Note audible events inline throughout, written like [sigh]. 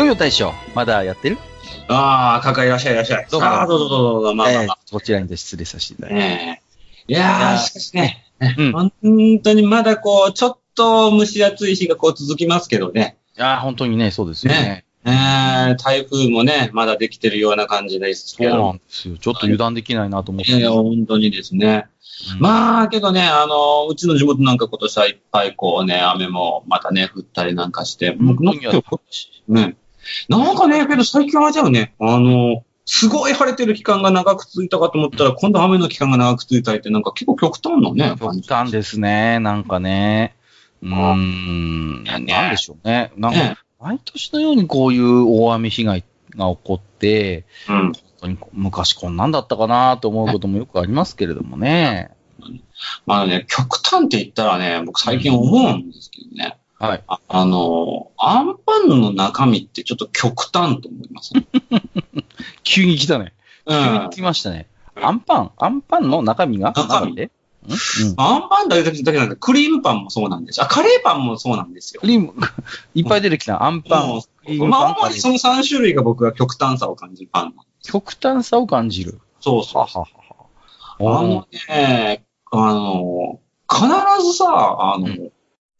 よいよ大将、まだやってるああ、かかいらっしゃいいらっしゃい。どうもああ、どうぞどうぞ、まあまあまあ。えーこちらにて失礼させていただきます。えいやいやー、しかしね、うん本当にまだこう、ちょっと蒸し暑い日がこう続きますけどね。いやー本当にね、そうですよね。ねえー、台風もね、まだできてるような感じですけどそうな。んですよ。ちょっと油断できないなと思って。いやいや、本当にですね。うんまあ、けどね、あの、うちの地元なんか今年はいっぱいこうね、雨もまたね、降ったりなんかして、本当になん。なんかね、けど最近はじゃあね、あの、すごい晴れてる期間が長く続いたかと思ったら、今度雨の期間が長く続いたりって、なんか結構極端なね、極端ですね、なんかね。うーん。ねなんでしょうね。なんか、ね。毎年のようにこういう大雨被害が起こって、うん。本当に昔こんなんだったかなと思うこともよくありますけれどもね。まあね、極端って言ったらね、僕最近思うんですけどね。はい。ああの、アンパンの中身ってちょっと極端と思いますね。[laughs] 急に来たね。う急にん。来ましたね。アンパン？アンパンの中身が？中身？で？ん？うんアンパンだけだけなんで、クリームパンもそうなんです。あ、カレーパンもそうなんですよク。リーム、[laughs] いっぱい出てきた。アンパン、クリームまあ、パン、主にその3種類が僕は極端さを感じるパン。極端さを感じる？そうそうはははは。あのね、あの、必ずさ、あの、う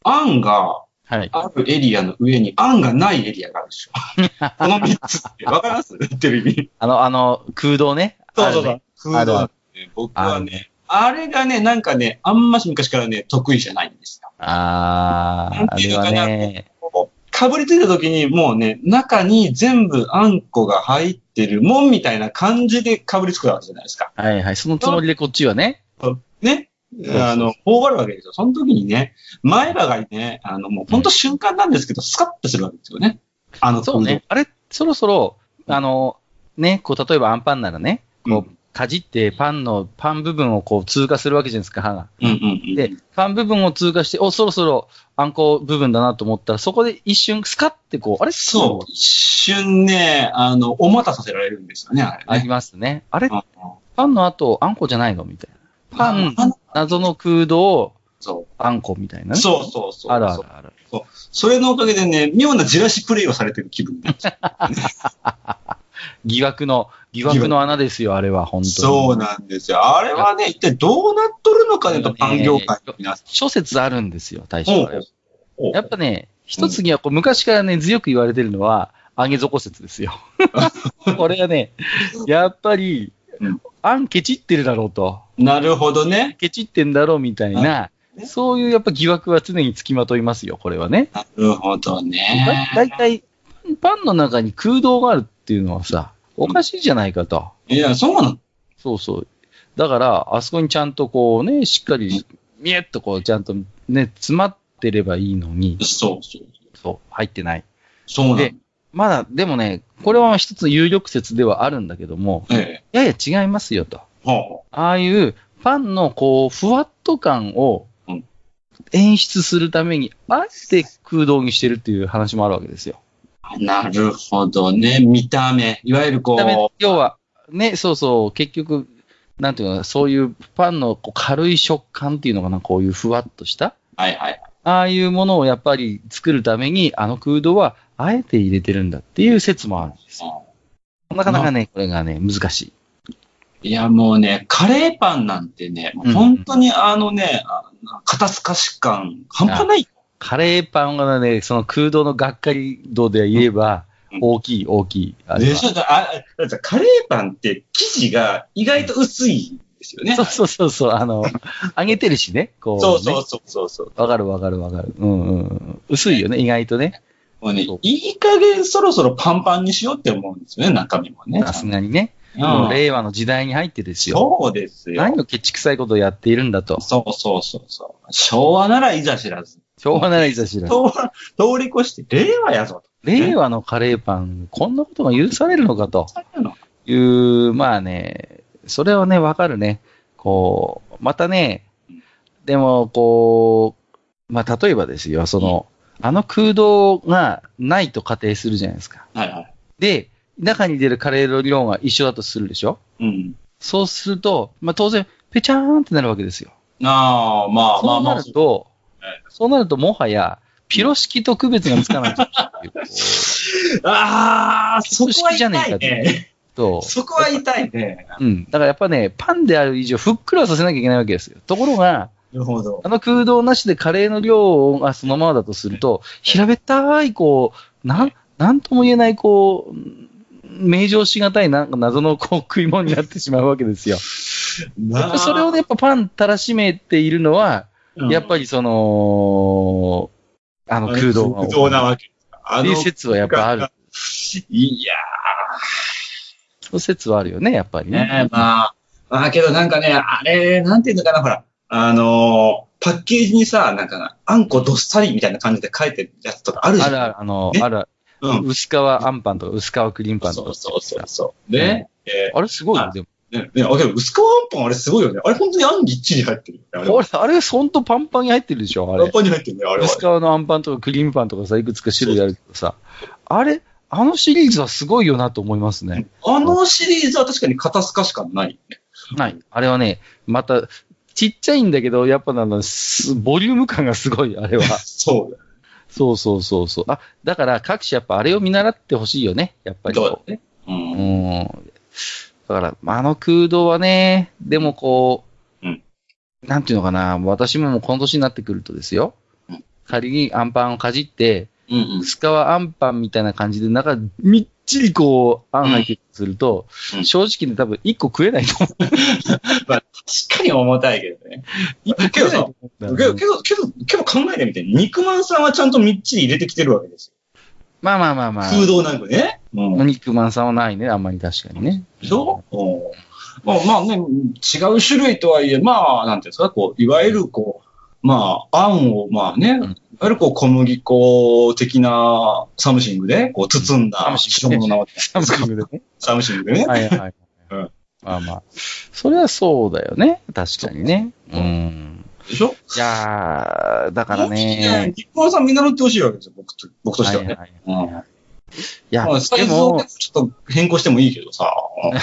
あんがはい。あるエリアの上にあんがないエリアがあるでしょ。[laughs] この3つって。わかります？言ってる意味。あの、あの、空洞ね。そうそうそう。あるある僕はね、あれがね、なんかね、あんまし昔からね、得意じゃないんですよ。あー、あれはね、かぶりついた時にもうね、中に全部あんこが入ってるもんみたいな感じでかぶりつくわけじゃないですか。はいはい。そのつもりでこっちはね。ね。あの、頬張るわけですよ。その時にね、前歯がね、あの、もう本当瞬間なんですけど、スカッとするわけですよね。あの、そうね。あれ、そろそろ、あの、ね、こう、例えばアンパンならね、こう、かじってパンの、パン部分をこう通過するわけじゃないですか、歯が。うんうんうん。で、パン部分を通過して、お、そろそろあんこ部分だなと思ったら、そこで一瞬スカってこう、あれ？そう。一瞬ね、あの、お待たさせられるんですよね、あれありね。ますね。あれ？パンの後、あんこじゃないの？みたいな。パン、あ謎の空洞、そあんこみたいなう。ね。そうそうそう。あるあるある。それのおかげでね、妙なじらしプレイをされてる気分 [laughs] 疑惑の、疑惑の穴ですよ、あれは、本当う。に。そうなんですよ。あれはね、一体どうなっとるのかねと、パン業界の皆さん。諸説あるんですよ、大将は。おやっぱね、一つにはこう昔からね、強く言われてるのは、上げ底説ですよ。[laughs] これがね、やっぱりうん、あんケチってるだろうと。なるほどね。ケチってんだろうみたいな、ねそういうやっぱ疑惑は常につきまといますよ、これはね。なるほどね。だいたい、パンの中に空洞があるっていうのはさ、おかしいじゃないかと。いや、そうなの。そうそう。だから、あそこにちゃんとこうね、しっかり、みえっとこう、ちゃんとね、詰まってればいいのに、そうそう。そう、入ってない。そうなの。でまだ、でもね、これは一つ有力説ではあるんだけども、ええ。やや違いますよと。ほああいうパンのこう、ふわっと感をうん演出するために、あえて空洞にしてるっていう話もあるわけですよ。う。なるほどね。見た目。いわゆるこう。要は、ね、そうそう、結局、なんていうのかな、そういうパンのこう軽い食感っていうのかな、こういうふわっとした。はいはい。ああいうものをやっぱり作るために、あの空洞はあえて入れてるんだっていう説もあるんですよ。なかなかね、これがね、難しい。いや、もうね、カレーパンなんてね、うん本当にあのね、あ肩透かし感、半端ない。カレーパンがね、その空洞のがっかり度で言えばうん、大きい、大きい。でしょだあカレーパンって生地が意外と薄いんですよね。そうそうそうそう、あの、揚げてるしね、こう、ね。そうそうそうそうそう。わかるわかるわかる。うんうんうん。薄いよね、意外とね。もうねいい加減そろそろパンパンにしようって思うんですよね、中身もね。さすがにね。もう令和の時代に入ってですよ。そうですよ。何をケチくさいことをやっているんだと。そうそうそうそう。昭和ならいざ知らず。昭和ならいざ知らず。[laughs] 通り越して令和やぞ令和のカレーパン、こんなことが許されるのかとと。いう、まあね、それはね、わかるね。こう、またね、でも、こう、まあ、例えばですよ、その、あの空洞がないと仮定するじゃないですか。はいはい。で、中に出るカレーの量が一緒だとするでしょ？うん。そうすると、まあ、当然、ペチャーンってなるわけですよ。ああ、まあまそうなあまあ。るとはい、そうなるともはや、ピロ式と区別がつかない [laughs] ああ、そこはじゃね痛いね。と、そこは痛いね。うん。だからやっぱね、パンである以上、ふっくらさせなきゃいけないわけですよ。ところが、なるほど。あの空洞なしでカレーの量がそのままだとすると、平べったい、こう、なん、なんとも言えない、こう、名状しがたいなんか謎のこう食い物になってしまうわけですよ。なそれをね、やっぱパンたらしめているのは、やっぱり、りその、あの空洞が空洞なわけ。あのっていう説はやっぱある。いやそう説はあるよね、やっぱりー、ね。ねまあ、まあけどなんかね、あれ、なんていうのかな、ほら、あのーパッケージにさ、なんか、あんこどっさりみたいな感じで書いてるやつとかあるじゃん。あるある、あの、ねあるある。うん。薄皮あんパンとか薄皮クリームパンとか。そうそうそうそう。で、えあれすごいよあ、でも。ーね、ね、あ、けど、薄皮あんパンあれすごいよね。あれ本当にあんぎっちり入ってるよね。あれあれ、あれ、ほんとパンパンに入ってるでしょ、あれパン。パンに入ってるね、あれは薄皮。のあんパンとかクリームパンとかさ、いくつか種類あるけどさ、あれ、あのシリーズはすごいよなと思いますね。あのシリーズは確かに肩透かしかない。はい。あれはね、また、ちっちゃいんだけど、やっぱあの、すボリューム感がすごい、あれは。[laughs] そうだよ。そうそうそうそう。あ、だから各種やっぱあれを見習ってほしいよね、やっぱり。そうだね。う。うんん。だから、まああの空洞はね、でもこう、うんなんていうのかな、私ももうこの年になってくるとですよ。うん仮にアンパンをかじって、うんうん。薄皮あんパンみたいな感じで、中、みっちりこう、あん入ってすると、うん正直ね、多分1個食えないと思まあ、確かに重たいけどね。う。けどさ、けど、けど、けど、けど考えてみて、肉まんさんはちゃんとみっちり入れてきてるわけですまあまあまあまよ。あ。空洞なんかね。うん。肉まんさんはないね、あんまり確かにね。でしょ？うんまあまあね、違う種類とはいえ、まあ、なんていうんですか、こう、いわゆるこう、まあ、あんを、まあね、うんいわゆるこう、小麦粉的な something で、こう、包んだ something ね物なわけ。 something でね。 something でね。はいはい。うんまあまあ。それはそうだよね。確かにね。うん。でしょ？いやー、だからね。日本さん見習ってほしいわけですよ、僕と僕としてはね。はいうんはいはいいや、まあ、サでイズをも、ちょっと変更してもいいけどさ。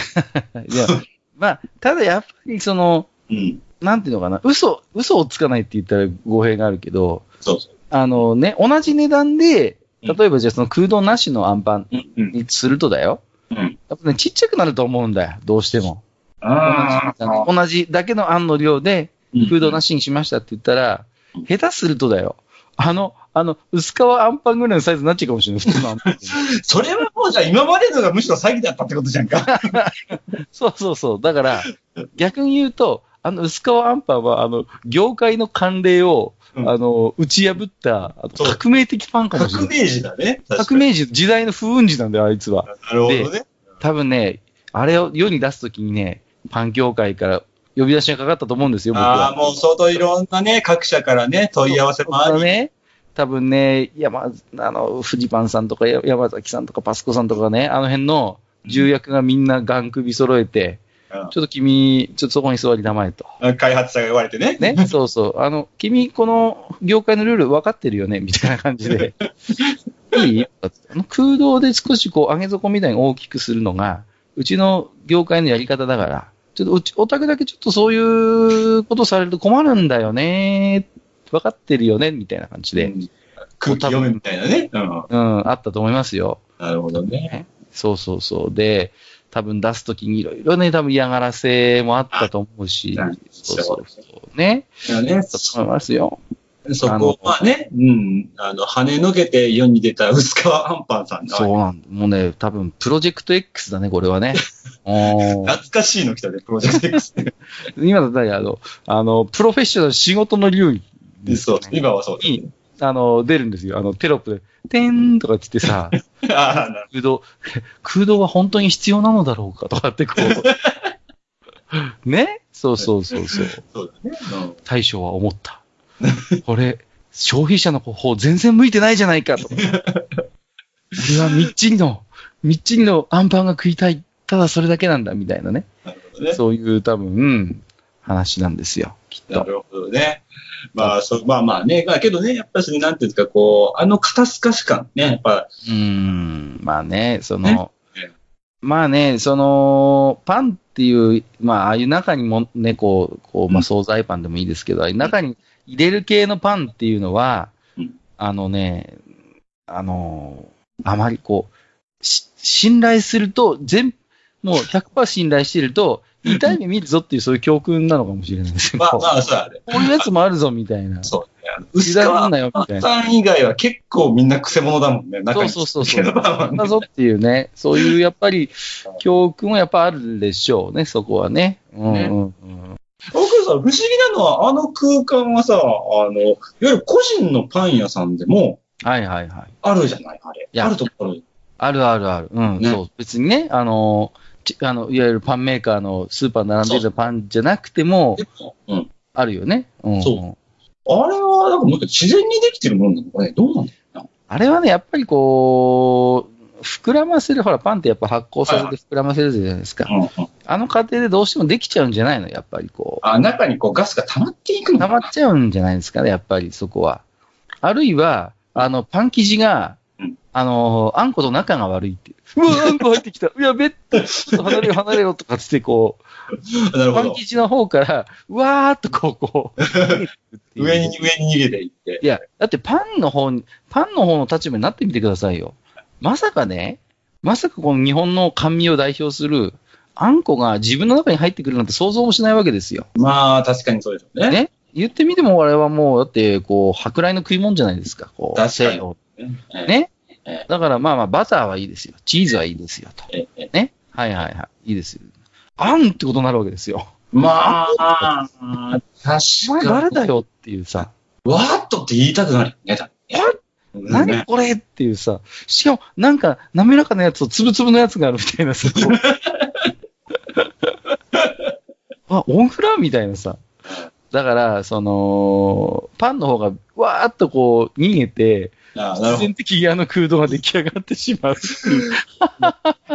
[laughs] いや、まあ、ただやっぱりその、うん。なんていうのかな、嘘、嘘をつかないって言ったら語弊があるけど、そうそあのね、同じ値段で、うん例えばじゃあその空洞なしのアンパン。にするとだよ。うん。やっぱね、ちっちゃくなると思うんだよ、どうしても。ああ。同じだけのあんの量で、空洞なし。しにしましたって言ったらうん、下手するとだよ。あの、あの、薄皮あんパンぐらいのサイズになっちゃうかもしれない、普通のあんパン。それはもうじゃあ今までのがむしろ詐欺だったってことじゃんか。[laughs] そうそうそう。だから、逆に言うと、あの、薄皮あんパンは、あの、業界の慣例を、うんあの、打ち破った、革命的パンかもしれない。革命児だね。革命児、時代の風雲児なんだよ、あいつは。なるほどね。多分ね、あれを世に出すときにね、パン業界から呼び出しがかかったと思うんですよ、僕ああ、は。もう相当いろんなね、各社からね、問い合わせもあり。ね、多分ね、山、あの、フジパンさんとかや山崎さんとかパスコさんとかね、あの辺の重役がみんなガン首揃えて、うんちょっと君、ちょっとそこに座りなまえと。開発者が言われてね。ね、そうそう。あの、君、この業界のルール分かってるよね？みたいな感じで。[laughs] いい？あの空洞で少しこう上げ底みたいに大きくするのが、うちの業界のやり方だから、ちょっとうち、お宅だけちょっとそういうことされると困るんだよね。分かってるよね？みたいな感じで。うん空気読めみたいなね。うん。うん、あったと思いますよ。なるほどね。そうそうそう。で、多分出すときにいろいろね、多分嫌がらせもあったと思うしあ、そうそうそう。ね。ねだと思いますよ。そこあの、まあね、うん、あの、跳ねのけて世に出た薄皮アンパンさんが、そうなんだ。もうね、多分、プロジェクト X だね、これはね。[laughs] 懐かしいの来たね、プロジェクト X ね。[laughs] 今だったら、あの、あの、プロフェッショナル仕事の流儀ですそう。今はそうねにあの、出るんですよ。あの、テロップで、てーんとかって言ってさ、[laughs] 空洞、空洞は本当に必要なのだろうかとかってこう。[laughs] ね？そうそうそうそう。そうだね。うん大将は思った。これ、消費者の方全然向いてないじゃないかと。俺はみっちりの、みっちりのアンパンが食いたい。ただそれだけなんだ、みたいなね。なね。そういう多分、話なんですよ。きっと。なるほどね。まあ、そう、まあまあね、まあけどね、やっぱりなんていうんですか、こう、あの肩透かし感ね、やっぱ、うーん、まあね、そねのね、まあね、その、パンっていう、まあ、ああいう中にもね、こう、こう、まあ、惣菜パンでもいいですけど、う中に入れる系のパンっていうのはうん、あのね、あの、あまりこう、し信頼すると、全、もう100%信頼してると、痛い目見るぞっていうそういう教訓なのかもしれないですよ。まあまあ、そうだね。こういうやつもあるぞみたいな。そうね。薄なよみたいな。パン以外は結構みんな癖者だもんね。中にそうそうそうそうだぞっていうね、そういうやっぱり教訓はやっぱあるでしょうね、そこはね。うんうんうん。僕さ、不思議なのは、あの空間はさ、あの、いわゆる個人のパン屋さんでもはいはいはい。あるじゃない、あれ。あるところ。あるあるある。うん、ねそう。別にね、あの、ちあの、いわゆるパンメーカーのスーパー並んでるパンじゃなくても、うん。あるよね。うん、そあれは、なんかもっと自然にできてるもんなのかね。どうなんだろあれはね、やっぱりこう、膨らませる、ほら、パンってやっぱ発酵させて膨らませるじゃないですか。うな。うんうん。あの過程でどうしてもできちゃうんじゃないのやっぱりこう。あ、中にこうガスが溜まっていくの溜まっちゃうんじゃないですかね、やっぱりそこは。あるいは、あの、パン生地がうん、あの、あんこと仲が悪いっていう。うわ、あんこ入ってきた。いや、べっと、ちょっと離れよ、離れよ、とかつって、こう、[laughs] なるほど。パン生地の方から、うわーっとこう、こう、[laughs] 上に、上に逃げていって。いや、だってパンの方に、パンの方の立場になってみてくださいよ。まさかね、まさかこの日本の甘味を代表する、あんこが自分の中に入ってくるなんて想像もしないわけですよ。まあ、確かにそうでしょうね。ね言ってみても、あれはもう、だって、こう、舶来の食い物じゃないですか、こう。確かに西洋ね。ねえだから、まあまあ、バターはいいですよ。チーズはいいですよ、と。ええね？はいはいはい。いいですよ。あんってことになるわけですよ。まあ、お前確かに。誰だよっていうさ、わーっとって言いたくなるよね、だってね。何ねこれっていうさ、しかも、なんか、滑らかなやつとつぶつぶのやつがあるみたいなさ、[laughs] あ、オンフラーみたいなさ。だから、その、パンの方が、わーっとこう、逃げて、必あなるほど然的にあの空洞が出来上がってしまう。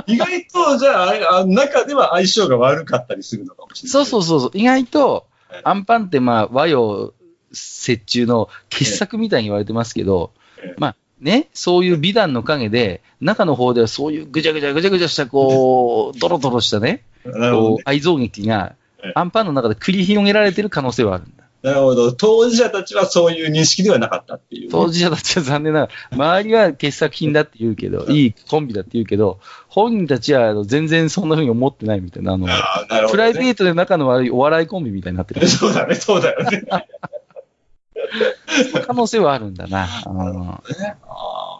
意外と、じゃああ中では相性が悪かったりするのかもしれない。そうそうそうそう。意外とええ、アンパンってまあ、和洋折衷の傑作みたいに言われてますけどええ、まあ、ね、そういう美談の陰で、中の方ではそういうぐちゃぐちゃぐちゃぐちゃした、こう、ドロドロしたね、ね。こう愛憎劇がええ、アンパンの中で繰り広げられてる可能性はあるんだ。なるほど。当事者たちはそういう認識ではなかったっていうね、当事者たちは残念ながら、周りは傑作品だって言うけど、いいコンビだって言うけど、本人たちは全然そんな風に思ってないみたいな、あの、あね。プライベートで仲の悪いお笑いコンビみたいになってる。[laughs] そうだね、そうだよね。[laughs] 可能性はあるんだな。うんねあー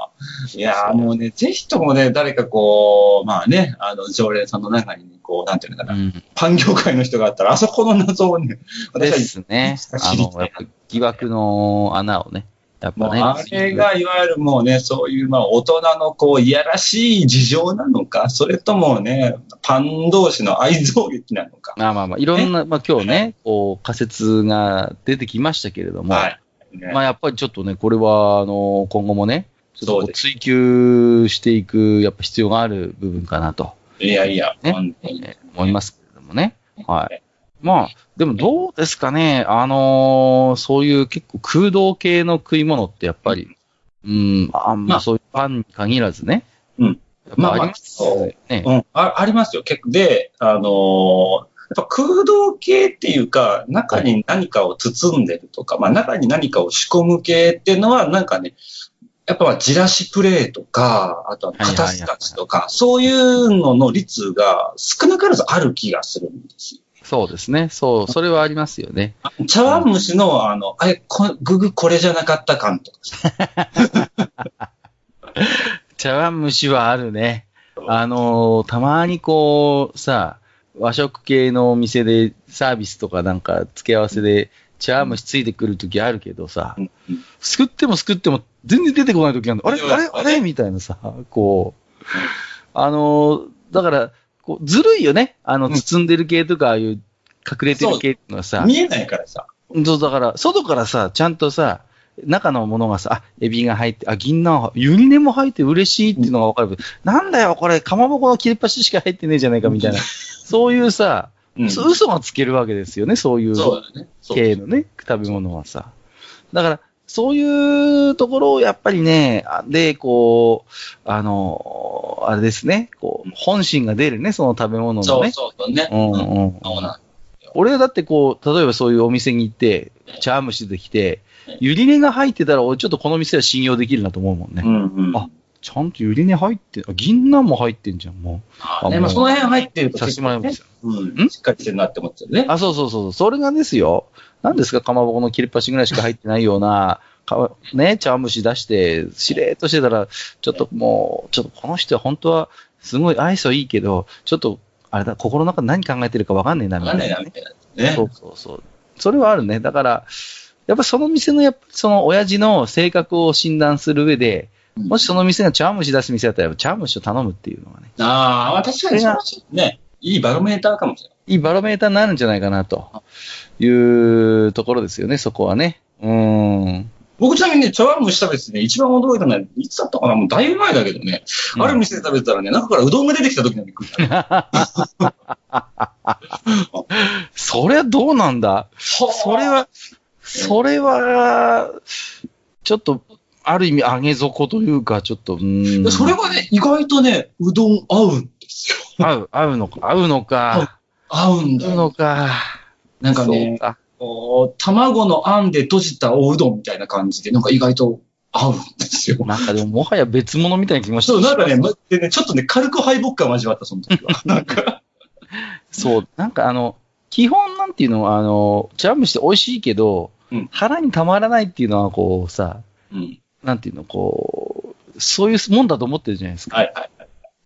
いやーもうね、ぜひともね、誰かこう、まあね、あの、常連さんの中に、こう、なんていうのかな、うんパン業界の人があったら、あそこの謎をね、[laughs] で私すね。あの、やっぱ疑惑の穴をね。やっぱね。うあれが、いわゆるもうね、そういう、まあ、大人の、こう、いやらしい事情なのか、それともね、パン同士の愛憎劇なのか。まあまあまあ、いろんな、まあ今日ね、こう、仮説が出てきましたけれども、はい。ねまあやっぱりちょっとね、これは、あの、今後もね、ちょ追求していく、やっぱ必要がある部分かなと、いやいや、ね本当にえー思いますけれどもね。はい。まあ、でもどうですかね、あのーそういう結構空洞系の食い物ってやっぱり、うん、あんまあまそういうパンに限らずね。うん。やっぱありますよね。うん、あありますよ。結構。で、あのーやっぱ空洞系っていうか、中に何かを包んでるとか、まあ中に何かを仕込む系っていうのは、なんかね、やっぱまあジラシプレイとか、あとは肩透かしとか、そういうのの率が少なからずある気がするんですよ。そうですね。そう、それはありますよね。茶碗蒸しの、あの、あれ、こググこれじゃなかった感とかさ。[laughs] 茶碗蒸しはあるね。あのーたまにこう、さ、和食系のお店でサービスとかなんか付け合わせで茶碗蒸しついてくるときあるけどさ、うんうん。すくってもすくっても全然出てこないときあるの。あれあれあれ？みたいなさ、こう、あのー、だから、こうずるいよね。あの、うん。包んでる系とか、ああいう隠れてる系っていうのはさ、見えないからさ。そう、だから、外からさ、ちゃんとさ、中のものがさ、あ、エビが入って、あ、銀杏、ユニネも入って嬉しいっていうのがわかる。けど、なんだよ、これ、かまぼこの切れっ端しか入ってねえじゃないか、みたいな。そういうさ、うん嘘嘘がつけるわけですよね、そういう系のね、食べ物はさ。だから、そういうところをやっぱりね、あで、こう、あの、あれですね、こう、本心が出るね、その食べ物のね。そうそうね。うんうんそうなん俺はだってこう、例えばそういうお店に行って、茶碗蒸しできて、ゆり根が入ってたら、俺ちょっとこの店は信用できるなと思うもんね。うんうん。あちゃんとゆり根入って、あ銀杏も入ってんじゃん、もあね、まあその辺入ってるう。とさせてもらいま。うん。しっかりしてるなって思っちゃうね。あ、そうそうそう。それがですよ。何ですか、かまぼこの切れっ端ぐらいしか入ってないような、かね、茶碗蒸し出して、しれーっとしてたら、ちょっともう、ちょっとこの人は本当は、すごい愛想いいけど、ちょっと、あれだ、心の中で何考えてるかわかんねえな、みたなないんだよな、みたいな。ねそ。うそうそう。それはあるね。だから、やっぱその店の、やっぱその親父の性格を診断する上で、もしその店が茶碗蒸し出す店だったら、茶碗蒸しを頼むっていうのがね、ああ、まあ確かにそうね。いいバロメーターかもしれない。いいバロメーターになるんじゃないかな、というところですよね、そこはね。うーん。僕ちなみにね、茶碗蒸し食べててね、一番驚いたのは、いつだったかな？もうだいぶ前だけどね。ある店で食べてたらね、中からうどんが出てきた時にびっくりした。それはどうなんだ？それは、それは、ちょっと、ある意味上げ底というか、ちょっと、うーん。それがね、意外とね、うどん合うんですよ。合う、合うのか、合うのか、合うんだ合うのよ。か。なんかね、か。卵のあんで閉じたおうどんみたいな感じで、なんか意外と合うんですよ。なんかでも、もはや別物みたいな気もしてそう、なんかね、までね、ちょっとね、軽く敗北感交わった、その時は。[laughs] なんか、そう、なんかあの、基本なんていうのは、あの、茶碗蒸しって美味しいけど、うん腹にたまらないっていうのは、こうさ、うん。なんていうの、こう、そういうもんだと思ってるじゃないですか。はいは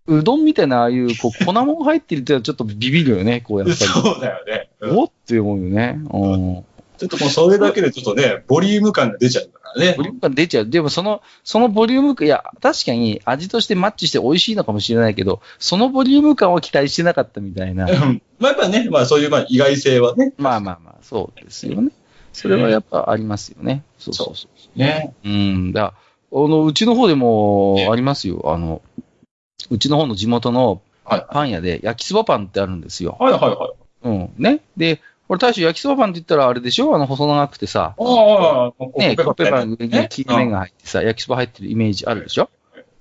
うどんみたいな、ああいう、こう、[laughs] 粉もん入ってるってちょっとビビるよね、こう、やっい。ぱり。そうだよね。うんおって思うよね。うん。ちょっともうそれだけでちょっとね、ボリューム感が出ちゃうからねボ。リューム感出ちゃう。でもその、そのボリューム感、いや、確かに味としてマッチして美味しいのかもしれないけど、そのボリューム感を期待してなかったみたいな。うんまあやっぱね、まあそういうまあ意外性はね。まあまあまあ、そうですよね。それはやっぱありますよね。そうそうそう。ね。うん。だあの、うちの方でもありますよ。あの、うちの方の地元のはい。パン屋で焼きそばパンってあるんですよ。はいはいはい。うん。ね。で、これ大将焼きそばパンって言ったらあれでしょ？あの細長くてさ、ああ、ああ、ね、コッペパンねに切り麺が入ってさ、焼きそば入ってるイメージあるでしょ？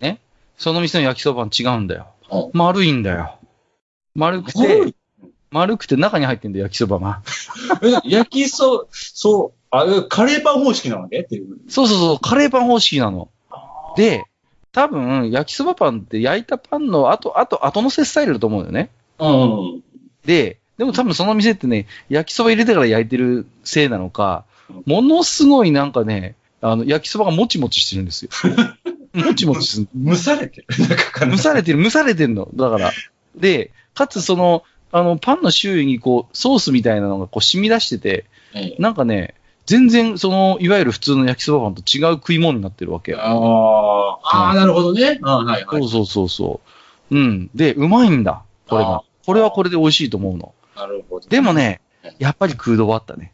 ね。その店の焼きそばパン違うんだようん。丸いんだよ。丸くて、丸くて中に入ってんだよ、焼きそばが。[laughs] え焼きそ、そう、あれ、カレーパン方式なわけ？っていう。そうそうそう、カレーパン方式なの。で、多分、焼きそばパンって焼いたパンの後、後、後乗せスタイルだと思うよね。うん。で、でも多分その店ってね、焼きそば入れてから焼いてるせいなのか、ものすごいなんかね、あの、焼きそばがもちもちしてるんですよ。[laughs] もちもちする。蒸されてる。蒸されてる、蒸されてんの。だから。で、かつその、あの、パンの周囲にこう、ソースみたいなのがこう染み出してて、ええなんかね、全然その、いわゆる普通の焼きそばパンと違う食い物になってるわけよ。ああ、ああ、なるほどね。あはいはい。そうそうそうそう。うん。で、うまいんだ。これが。これはこれで美味しいと思うの。なるほど。でもね、やっぱり空洞はあったね。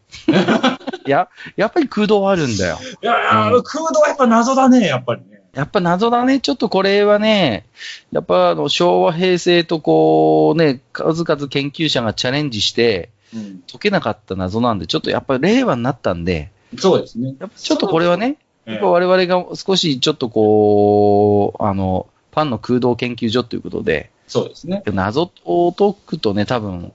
い [laughs] や、やっぱり空洞はあるんだよ。いやいや、うん空洞はやっぱ謎だね、やっぱりね。やっぱ謎だね。ちょっとこれはね、やっぱあの昭和、平成とこうね、数々研究者がチャレンジしてうん。解けなかった謎なんで、ちょっとやっぱり令和になったんで、そうですね。やっぱちょっとこれはね、ええやっぱ我々が少しちょっとこう、あの、パンの空洞研究所ということで、そうですね。謎を解くとね、多分、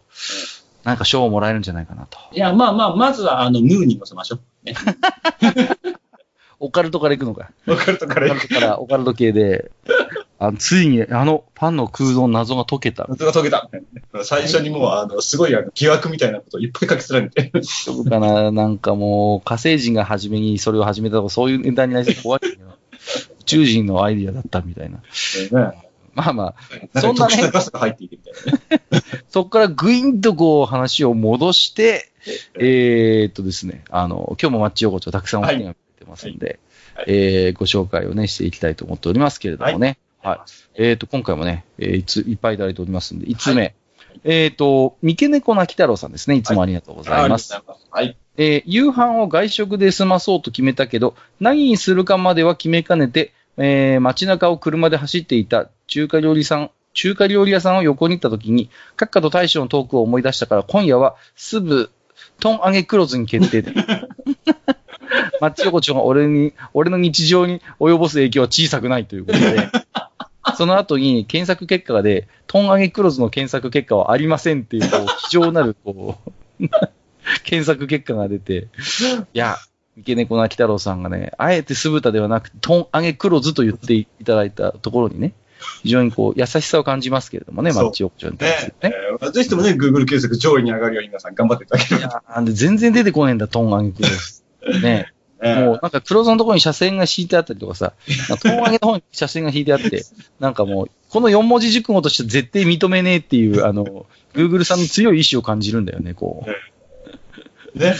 なんか賞をもらえるんじゃないかなと。いや、まあまあ、まずは、あの、ムーに乗せましょう。ね。[laughs] オカルトから行くのか。オカルトかオカルトから、オカルト系で、あのついにあのパンの空洞の謎が解けた。謎が解けた。最初にもう、あの、すごいあの疑惑みたいなことをいっぱい書き連ねて。大丈夫かななんかもう、火星人が初めにそれを始めたとか、そういうネタになりそうで怖いけど。宇宙人のアイディアだったみたいな。まあまあ、そんなねなガスが入っていてみたいなね。そこからぐいんとこう話を戻して、えーっとですね、あの、今日もマッチ横丁たくさんお手紙が出てますんで、はいえーご紹介をね、していきたいと思っておりますけれどもね。はい。えーっと、今回もね、えーいつ、いっぱいいただいておりますんで、5つ目。はえーっと、三毛猫泣き太郎さんですね。いつもありがとうございます。ありがとうござい。はい。えー夕飯を外食で済まそうと決めたけど、何にするかまでは決めかねて、えー街中を車で走っていた中華料理さん、中華料理屋さんを横に行った時に、閣下と大将のトークを思い出したから、今夜はすぐ、トン揚げクロズに決定で。マッチ横丁が俺に、俺の日常に及ぼす影響は小さくないということで、その後に検索結果で、トン揚げクロズの検索結果はありませんっていう、こう、非常なる、こう、検索結果が出て、いや、三毛猫なき太郎さんがね、あえて酢豚ではなくて、トン揚げ黒酢と言っていただいたところにね、非常にこう、優しさを感じますけれどもね、マッチオプションに対すねるね。えーぜひともね、Google 検索上位に上がるように皆さん頑張っていただければ。いや全然出てこねえんだ、トン揚げ黒酢。ね。ねもうなんか黒酢のところに車線が敷いてあったりとかさ、かトン揚げの方に車線が引いてあって、[laughs] なんかもう、この4文字熟語として絶対認めねえっていう、あの、Google さんの強い意志を感じるんだよね、こう。ね。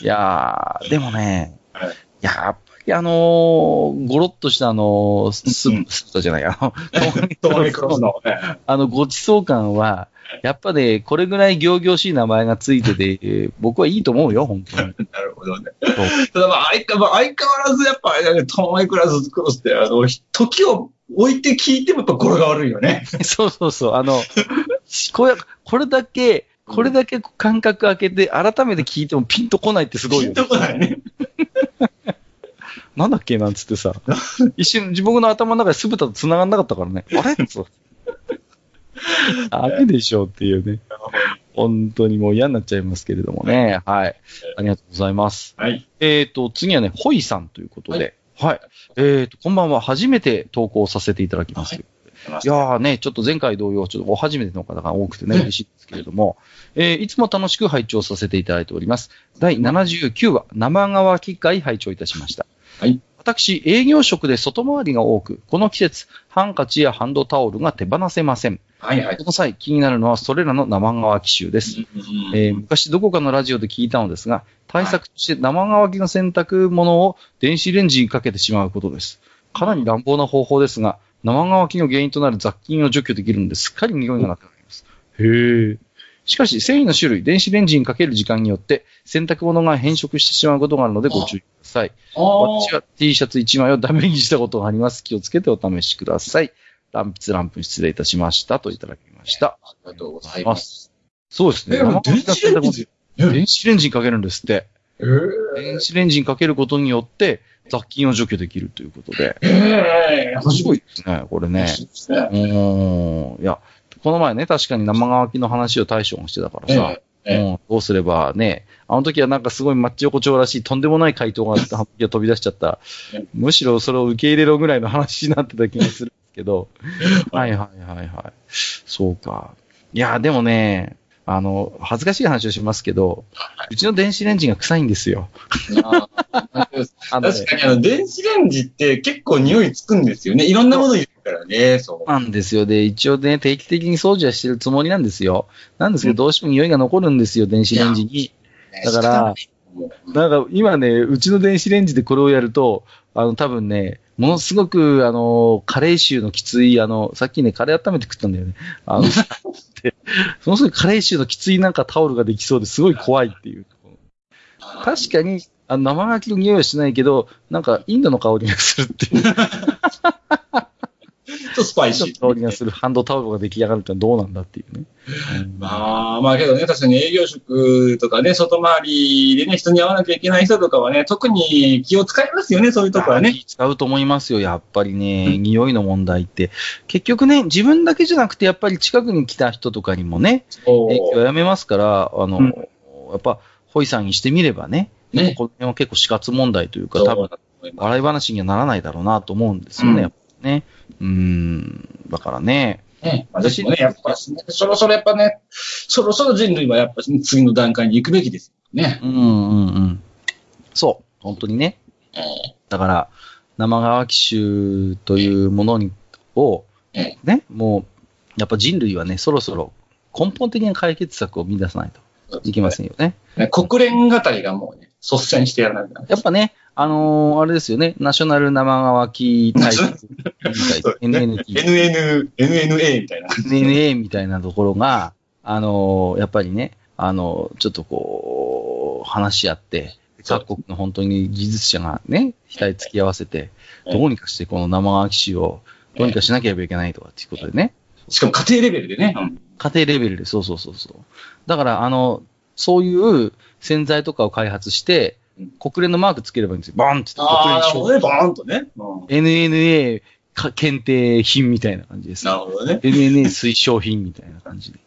いやー、でもね、はいやっぱりあのー、ゴロッとしたあのー、スうんープ、スープじゃない、あの、[laughs] トマゲクロスの。ねあの、ごちそう感は、やっぱね、これぐらい行々しい名前がついてて、え [laughs] ー僕はいいと思うよ、本当に。なるほどね。ただまあ相変わらずやっぱあれだね、トマゲクラスクロスって、あの、時を置いて聞いてもやっぱ語呂が悪いよね。[laughs] そうそうそう、あの、これ、これだけ、これだけ感覚開けて、改めて聞いてもピンとこないってすごいよねピンと。こないね。なんだっけ？なんつってさ、一瞬自分の頭の中で酢豚と繋がんなかったからね。あれ？そう。ダメでしょうっていうね。本当にもう嫌になっちゃいますけれどもね。はい。ありがとうございます。はい。えっ、と、次はね、ホイさんということで。はい。えっ、と、こんばんは。初めて投稿させていただきます。はいいやーね、ちょっと前回同様、ちょっとお初めての方が多くてね、嬉しいですけれども、えーいつも楽しく拝聴させていただいております。第79話、生乾き会拝聴いたしました。はい。私、営業職で外回りが多く、この季節、ハンカチやハンドタオルが手放せません。はいはいこ。の際、気になるのはそれらの生乾き臭です。えー昔どこかのラジオで聞いたのですが、対策として生乾きの洗濯物を電子レンジにかけてしまうことです。かなり乱暴な方法ですが、生乾きの原因となる雑菌を除去できるのですっかり匂いがなくなります。へえ。しかし、繊維の種類、電子レンジにかける時間によって、洗濯物が変色してしまうことがあるのでご注意ください。あ私は T シャツ1枚をダメにしたことがあります。気をつけてお試しください。ランピツランプ失礼いたしました。といただきました。ありがとうございます。そうですね。え、電子レンジ電子レンジにかけるんですって。えー電子レンジにかけることによって、雑菌を除去できるということで。えー、すごいですね、これね。ですね。うーん。いや、この前ね、確かに生乾きの話を大将がしてたからさ、ええうん、どうすればね、あの時はなんかすごいマッチ横丁らしいとんでもない回答があっ飛び出しちゃったえ。むしろそれを受け入れろぐらいの話になってた気がするんですけど。はいはいはいはい。そうか。いや、でもね、あの、恥ずかしい話をしますけど、うちの電子レンジが臭いんですよ。[laughs] 確かにあの、電子レンジって結構匂いつくんですよね。いろんなもの入れるからね、そう。なんですよ。で、一応ね、定期的に掃除はしてるつもりなんですよ。なんですけど、どうしても匂いが残るんですよ、電子レンジに。だから、なんか今ね、うちの電子レンジでこれをやると、あの、多分ね、ものすごく、あの、カレー臭のきつい、あの、さっきね、カレー温めて食ったんだよね。あの、で、[laughs] そのすごいカレー臭のきついなんかタオルができそうですごい怖いっていう。確かに、あの生牡蠣の匂いはしないけど、なんかインドの香りがするっていう。[laughs] ちょっとスパイシー。香りがするハンドタオルが出来上がるってどうなんだっていうね。うんまあ、まあけどね、確かに営業職とかね、外回りでね、人に会わなきゃいけない人とかはね、特に気を使いますよね、そういうとこはね。気使うと思いますよ、やっぱりね、匂いの問題って。結局ね、自分だけじゃなくて、やっぱり近くに来た人とかにもね、影響をやめますから、あの、うんやっぱ、ホイさんにしてみればね、ね。この辺は結構死活問題というか、多分笑い話にはならないだろうなと思うんですよね、うんやっぱね。うーん、だからね、ね。まあ、私もね、やっぱ、そろそろやっぱね、そろそろ人類はやっぱ次の段階に行くべきですよね。うんうんうん。そう、本当にね。ええだから、生乾き臭というものに、を、ええね、もう、やっぱ人類はね、そろそろ根本的な解決策を見出さないと。いけませんよね。ね国連語りがもうね、率先してやらなきゃなやっぱね、あのーあれですよね、ナショナル生乾き対策。委員会 NNT、NN、NNA みたいな。NNA みたいなところが、あのーやっぱりね、あのーちょっとこう、話し合って、各国の本当に技術者がね、額突き合わせて、ええどうにかしてこの生乾き臭をどうにかしなければいけないとかっていうことでね、しかも家庭レベルでね。うん。家庭レベルで、そうそうそうそう。だから、あの、そういう洗剤とかを開発してうん、国連のマークつければいいんですよ。バンって国連ほどね、バーンとね。うん NNA か検定品みたいな感じです。なるほどね。NNA 推奨品みたいな感じで。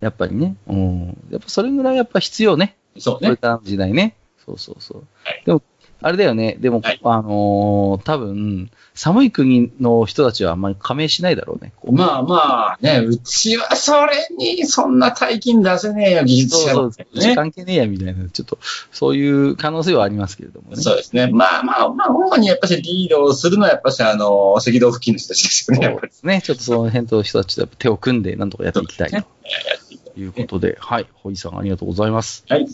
やっぱりね。うん。やっぱそれぐらいやっぱ必要ね。そうね。これからの時代ね。そうそうそう。はいでも、あれだよね。でも、はいあのー多分、寒い国の人たちはあんまり加盟しないだろうね。まあまあね、うちはそれにそんな大金出せねえよ、技術者そうそう、ね。関係ねえや、みたいな、ちょっと、そういう可能性はありますけれどもね。そうですね。まあまあ、まあ、主にやっぱしリードをするのはやっぱしあの、赤道付近の人たちですよね、やっぱり。ですね。ちょっとその辺と人たちと手を組んで、なんとかやっていきたいとやっていきたいいうことで、はい。ホイさんありがとうございます。はい。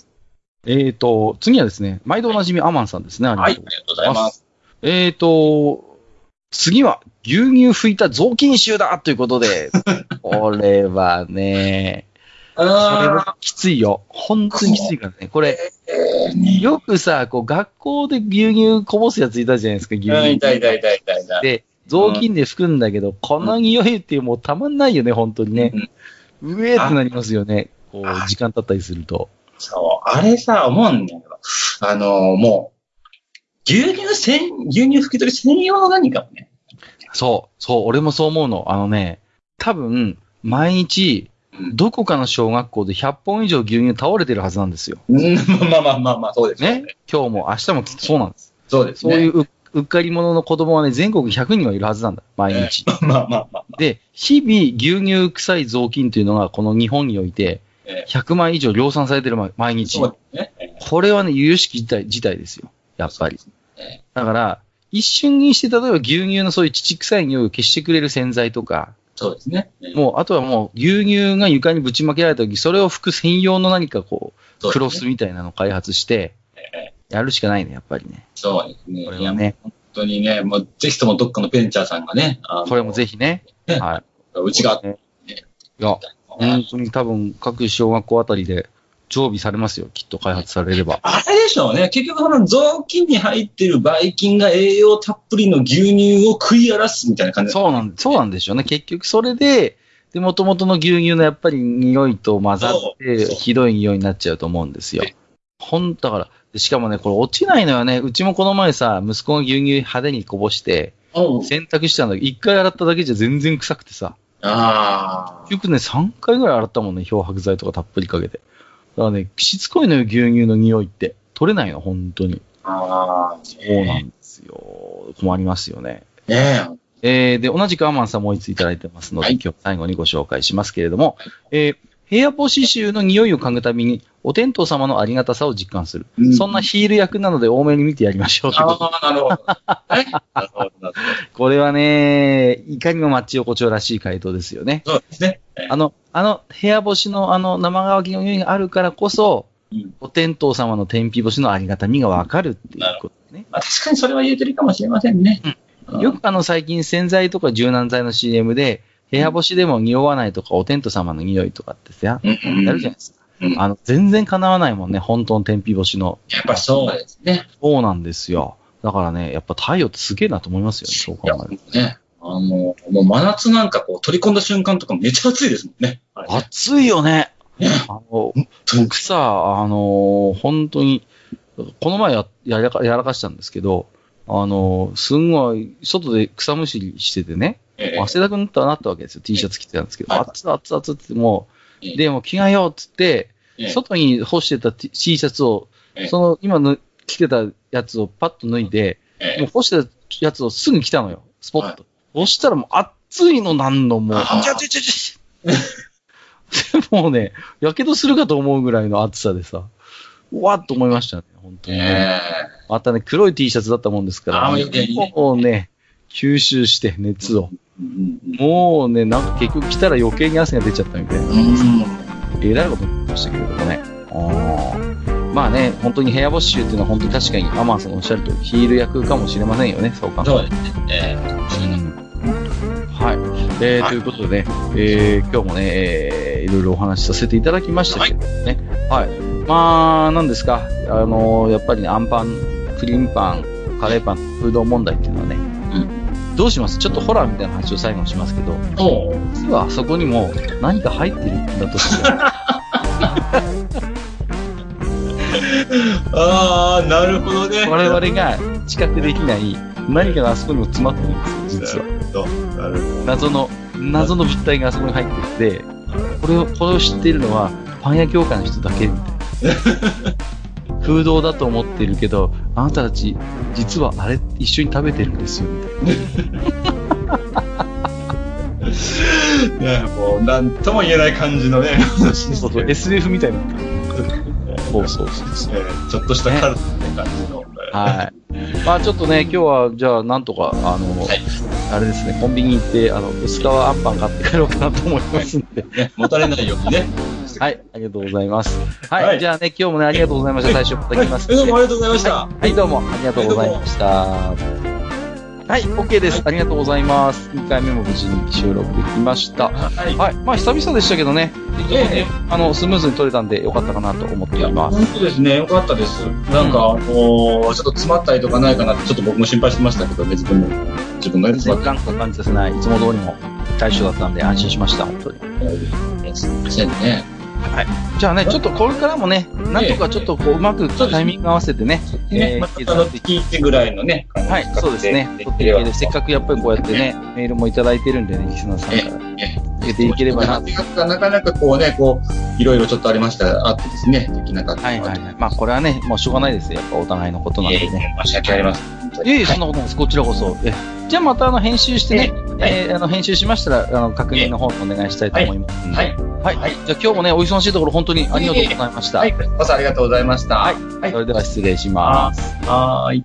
えーと、次はですね、毎度おなじみアマンさんですね。ありがはい、とうありがとうございます。えーと、次は牛乳拭いた雑巾臭だということで、[laughs] これはね、これあはきついよ。本当にきついからね。これ。よくさ、こう学校で牛乳こぼすやついたじゃないですか、牛うん乳。痛い痛い痛い痛い痛い。で、雑巾で拭くんだけど、この匂いってもうたまんないよね、本当にね。うえーってなりますよね。こあう、時間経ったりすると。そう、あれさ、思うんだけど、あの、もう、牛乳専、牛乳拭き取り専用の何かもね。そう、そう、俺もそう思うの。あのね、多分、毎日、うんどこかの小学校で100本以上牛乳倒れてるはずなんですよ。うんまあまあまあまあ、そうですよね。今日も明日もきっとそうなんです。そうですね。そういうううっかり者の子供はね、全国100人はいるはずなんだ。毎日。[laughs] まあまあまあまあ。で、日々牛乳臭い雑巾というのがこの日本においてえ100万以上量産されてる毎毎日。これはね、由々しき事態ですよ。やっぱり。えだから、一瞬にして、例えば牛乳のそういう乳臭い匂いを消してくれる洗剤とか、そうですね。えもう、あとはもう、牛乳が床にぶちまけられた時、それを拭く専用の何かこう、クロスみたいなのを開発して、えやるしかないね、やっぱりね。そうですね。これはね、本当にね、もうぜひともどっかのベンチャーさんがね、これもぜひね。ねはうちがい。、ねいや、本当に多分、各小学校あたりで常備されますよ、きっと開発されれば。あれでしょうね。結局、その雑巾に入ってるばい菌が栄養たっぷりの牛乳を食い荒らすみたいな感じそうなん、そうなんでしょうね。結局、それで、で、元々の牛乳のやっぱり匂いと混ざって、ひどい匂いになっちゃうと思うんですよ。ほん、だから、でしかもね、これ落ちないのよね。うちもこの前さ、息子が牛乳派手にこぼして、うん洗濯したんだけど、一回洗っただけじゃ全然臭くてさ。ああ。結局ね、3回ぐらい洗ったもんね、漂白剤とかたっぷりかけて。だからね、しつこいのよ、牛乳の匂いって。取れないの、本当に。ああ。そうなんですよ。困りますよね。ねえー、で、同じくアマンさんもう一ついただいてますので、はい今日最後にご紹介しますけれども、えー、部屋干し臭の匂いを嗅ぐたびに、お天道様のありがたさを実感する。うんそんなヒール役なので多めに見てやりましょう。ああ、なるほど。は [laughs] いなるほど、これはね、いかにもマッチ横丁らしい回答ですよね。ど。そうですね。あの、あの、部屋干しのあの生乾きの匂いがあるからこそ、うんお天道様の天日干しのありがたみがわかるっていうことね。まあ、確かにそれは言えてるかもしれませんね。うんよくあの最近洗剤とか柔軟剤の CM で、部屋干しでも匂わないとか、お天道様の匂いとかってさ、やるじゃないですか。うんあの、全然叶わないもんね、本当の天日干しの。やっぱそうですね。そうなんですよ。だからね、やっぱ太陽ってすげえなと思いますよね、そう考えるね。あの、もう真夏なんかこう取り込んだ瞬間とかめっちゃ暑いですもんね。ね暑いよね。ねあの、僕さ、あの本当に、この前ややらかやらかしたんですけど、あのすんごい、外で草むしりしててね、ええ汗だくになったなったわけですよ。T シャツ着てたんですけど、はい熱々熱々ってもう、ええで、もう着替えようっつって、ええ外に干してた T シャツをええ、その今の着てたやつをパッと脱いで、ええもう干してたやつをすぐ着たのよ。スポッと。そしたらもう熱いのなんのもう、ちゃちゃちゃちゃ。でもうね、やけどするかと思うぐらいの熱さでさ、うわっと思いましたね、本当にね。えまたね、黒い T シャツだったもんですから、もうね、吸収して熱を。もうね、なんか結局着たら余計に汗が出ちゃったみたいな。うんえらいことになりましたけれどもね。あーまあね、本当に部屋干し臭っていうのは本当に確かにアマンさんのおっしゃるとヒール役かもしれませんよね、そう考えるとそうですね。えーはい。えーはいということでね、えー今日もね、えーいろいろお話しさせていただきましたけどね。はい。まあ、なんですか、あのーやっぱりね、アンパン、クリームパン、カレーパン、フード問題っていうのはね、どうします？ちょっとホラーみたいな話を最後にしますけど、実はあそこにも何か入ってるんだとしたら、[laughs] ああ、なるほどね。我々が知覚できない何かがあそこにも詰まってるんですよ、実は。謎の、謎の物体があそこに入ってて、これを、これを知っているのは、パン屋業界の人だけみたいな。[laughs] 空洞だと思ってるけど、あなたたち、実はあれ、一緒に食べてるんですよ、みたいね、もう、なんとも言えない感じのね、な。そうそう、SF みたいな。そうそうそうそう。えーちょっとしたカルトって感じの。はい。まあちょっとね、今日は、じゃあ、なんとか、あの、はいあれですね、コンビニ行って、あの、薄皮あんパン買って帰ろうかなと思いますんで。ね、持たれないようにね。はい、ありがとうございます。はい、はいじゃあね、今日もね、ありがとうございました。最初から来ますんでどうもありがとうございました。はい、どうもありがとうございました。はい、OK です。ありがとうございます。2回目も無事に収録できました。はい。はい、まあ久々でしたけどね、ええええあの、スムーズに撮れたんでよかったかなと思っています。本当ですね。よかったです。なんか、あのーちょっと詰まったりとかないかなって、ちょっと僕も心配してましたけどね、自分も。自分が全然ガンと感じさせない、いつも通りの対処だったんで安心しました、本当に。てすいませんね。じゃあね、ちょっとこれからもね、なんとかちょっとこう、うまくタイミング合わせてね、ね、えーまたあの、月1ぐらいのね、はい、そうですね。撮っていけるせっかくやっぱりこうやってね、メールもいただいてるんでね、リスナーさんから。受けていければな。ななかなかこうね、こう、いろいろちょっとありました、あってですね、できなかった。はいはいはい。まあこれはね、もうしょうがないですよ。やっぱお互いのことなんでね。申し訳ありません。いえいえ、そんなことないです。こちらこそ。えじゃあまたあの編集してね、えーあの編集しましたら、あの確認の方お願いしたいと思いますんで。はい。はい。はいじゃあ今日もね、お忙しいところ本当にありがとうございました。はい。こそありがとうございました。はいはいそれでは失礼します。はーい。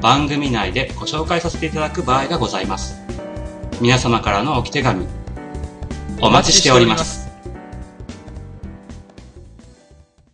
番組内でご紹介させていただく場合がございます。皆様からの置き手紙、お待ちしております。